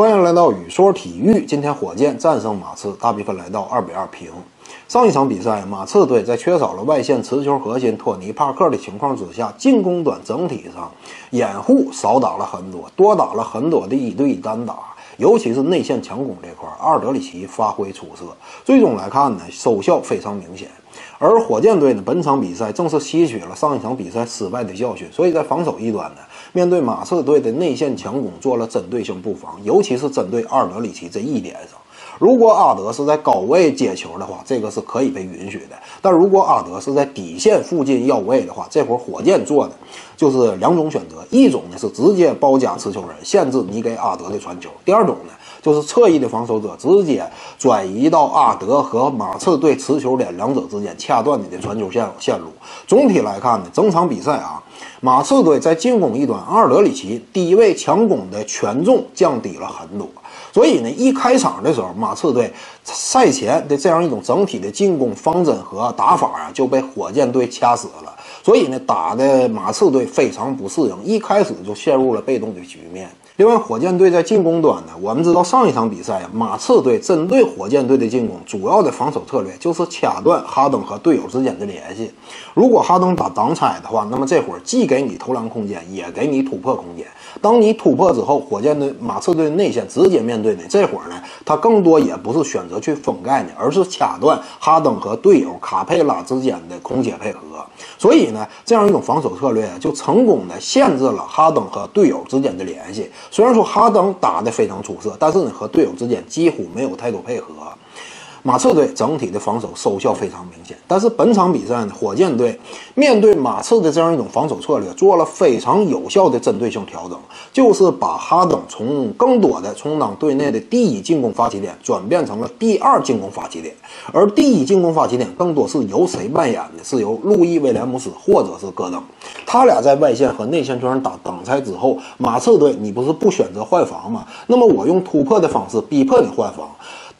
欢迎来到宇说体育。今天火箭战胜马刺，大比分来到二比二平。上一场比赛，马刺队在缺少了外线持球核心托尼·帕克的情况之下，进攻端整体上掩护少打了很多，多打了很多的一对一单打，尤其是内线强攻这块，阿尔德里奇发挥出色。最终来看呢，收效非常明显。而火箭队呢，本场比赛正是吸取了上一场比赛失败的教训，所以在防守一端呢，面对马刺队的内线强攻做了针对性布防，尤其是针对阿尔德里奇这一点上。如果阿德是在高位接球的话，这个是可以被允许的；但如果阿德是在底线附近要位的话，这会儿火箭做的就是两种选择：一种呢是直接包夹持球人，限制你给阿德的传球；第二种呢。就是侧翼的防守者直接转移到阿德和马刺队持球点两者之间，掐断你的传球线线路。总体来看呢，整场比赛啊，马刺队在进攻一端，阿尔德里奇低位强攻的权重降低了很多。所以呢，一开场的时候，马刺队赛前的这样一种整体的进攻方针和打法啊，就被火箭队掐死了。所以呢，打的马刺队非常不适应，一开始就陷入了被动的局面。另外，火箭队在进攻端呢，我们知道上一场比赛啊，马刺队针对火箭队的进攻，主要的防守策略就是掐断哈登和队友之间的联系。如果哈登打挡拆的话，那么这会儿既给你投篮空间，也给你突破空间。当你突破之后，火箭队、马刺队内线直接面对你，这会儿呢，他更多也不是选择去封盖你，而是掐断哈登和队友卡佩拉之间的空切配合。所以呢，这样一种防守策略就成功的限制了哈登和队友之间的联系。虽然说哈登打的非常出色，但是呢，和队友之间几乎没有太多配合。马刺队整体的防守收效非常明显，但是本场比赛呢，火箭队面对马刺的这样一种防守策略，做了非常有效的针对性调整，就是把哈登从更多的充当队内的第一进攻发起点，转变成了第二进攻发起点，而第一进攻发起点更多是由谁扮演的？是由路易威廉姆斯或者是戈登，他俩在外线和内线圈上打挡拆之后，马刺队你不是不选择换防吗？那么我用突破的方式逼迫你换防。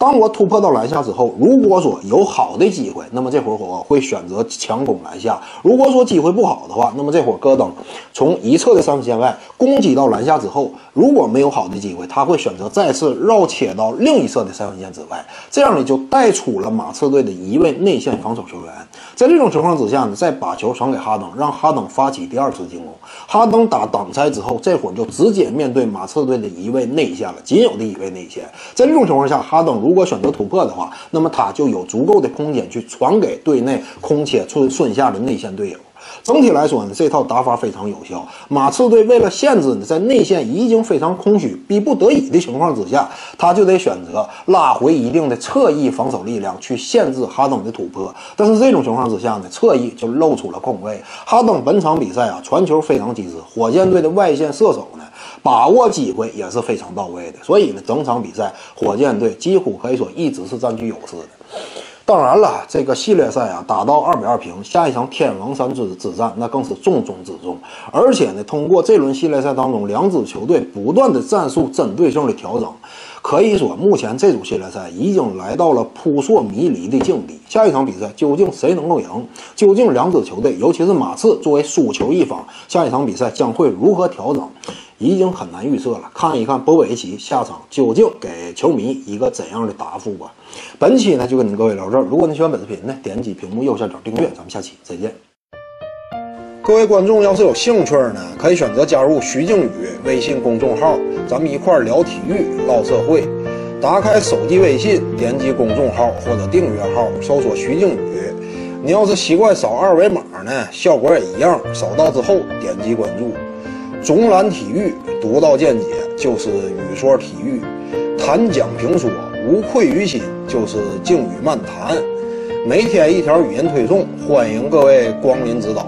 当我突破到篮下之后，如果说有好的机会，那么这会儿我会选择强攻篮下；如果说机会不好的话，那么这会儿戈登从一侧的三分线外攻击到篮下之后，如果没有好的机会，他会选择再次绕切到另一侧的三分线之外，这样呢就带出了马刺队的一位内线防守球员。在这种情况之下呢，再把球传给哈登，让哈登发起第二次进攻。哈登打挡拆之后，这会儿就直接面对马刺队的一位内线了，仅有的一位内线。在这种情况下，哈登如如果选择突破的话，那么他就有足够的空间去传给队内空切顺顺下的内线队友。整体来说呢，这套打法非常有效。马刺队为了限制呢，在内线已经非常空虚、逼不得已的情况之下，他就得选择拉回一定的侧翼防守力量去限制哈登的突破。但是这种情况之下呢，侧翼就露出了空位。哈登本场比赛啊，传球非常及时，火箭队的外线射手呢，把握机会也是非常到位的。所以呢，整场比赛火箭队几乎可以说一直是占据优势的。当然了，这个系列赛啊，打到二比二平，下一场天王山之之战，那更是重中之重。而且呢，通过这轮系列赛当中两支球队不断的战术针对性的调整，可以说目前这组系列赛已经来到了扑朔迷离的境地。下一场比赛究竟谁能够赢？究竟两支球队，尤其是马刺作为输球一方，下一场比赛将会如何调整？已经很难预测了，看一看波维奇下场究竟给球迷一个怎样的答复吧。本期呢就跟您各位聊这儿，如果你喜欢本视频呢，点击屏幕右下角订阅，咱们下期再见。各位观众要是有兴趣呢，可以选择加入徐静宇微信公众号，咱们一块聊体育、唠社会。打开手机微信，点击公众号或者订阅号，搜索徐静宇。你要是习惯扫二维码呢，效果也一样，扫到之后点击关注。总览体育，独到见解就是语说体育；谈讲评说，无愧于心就是静语漫谈。每天一条语音推送，欢迎各位光临指导。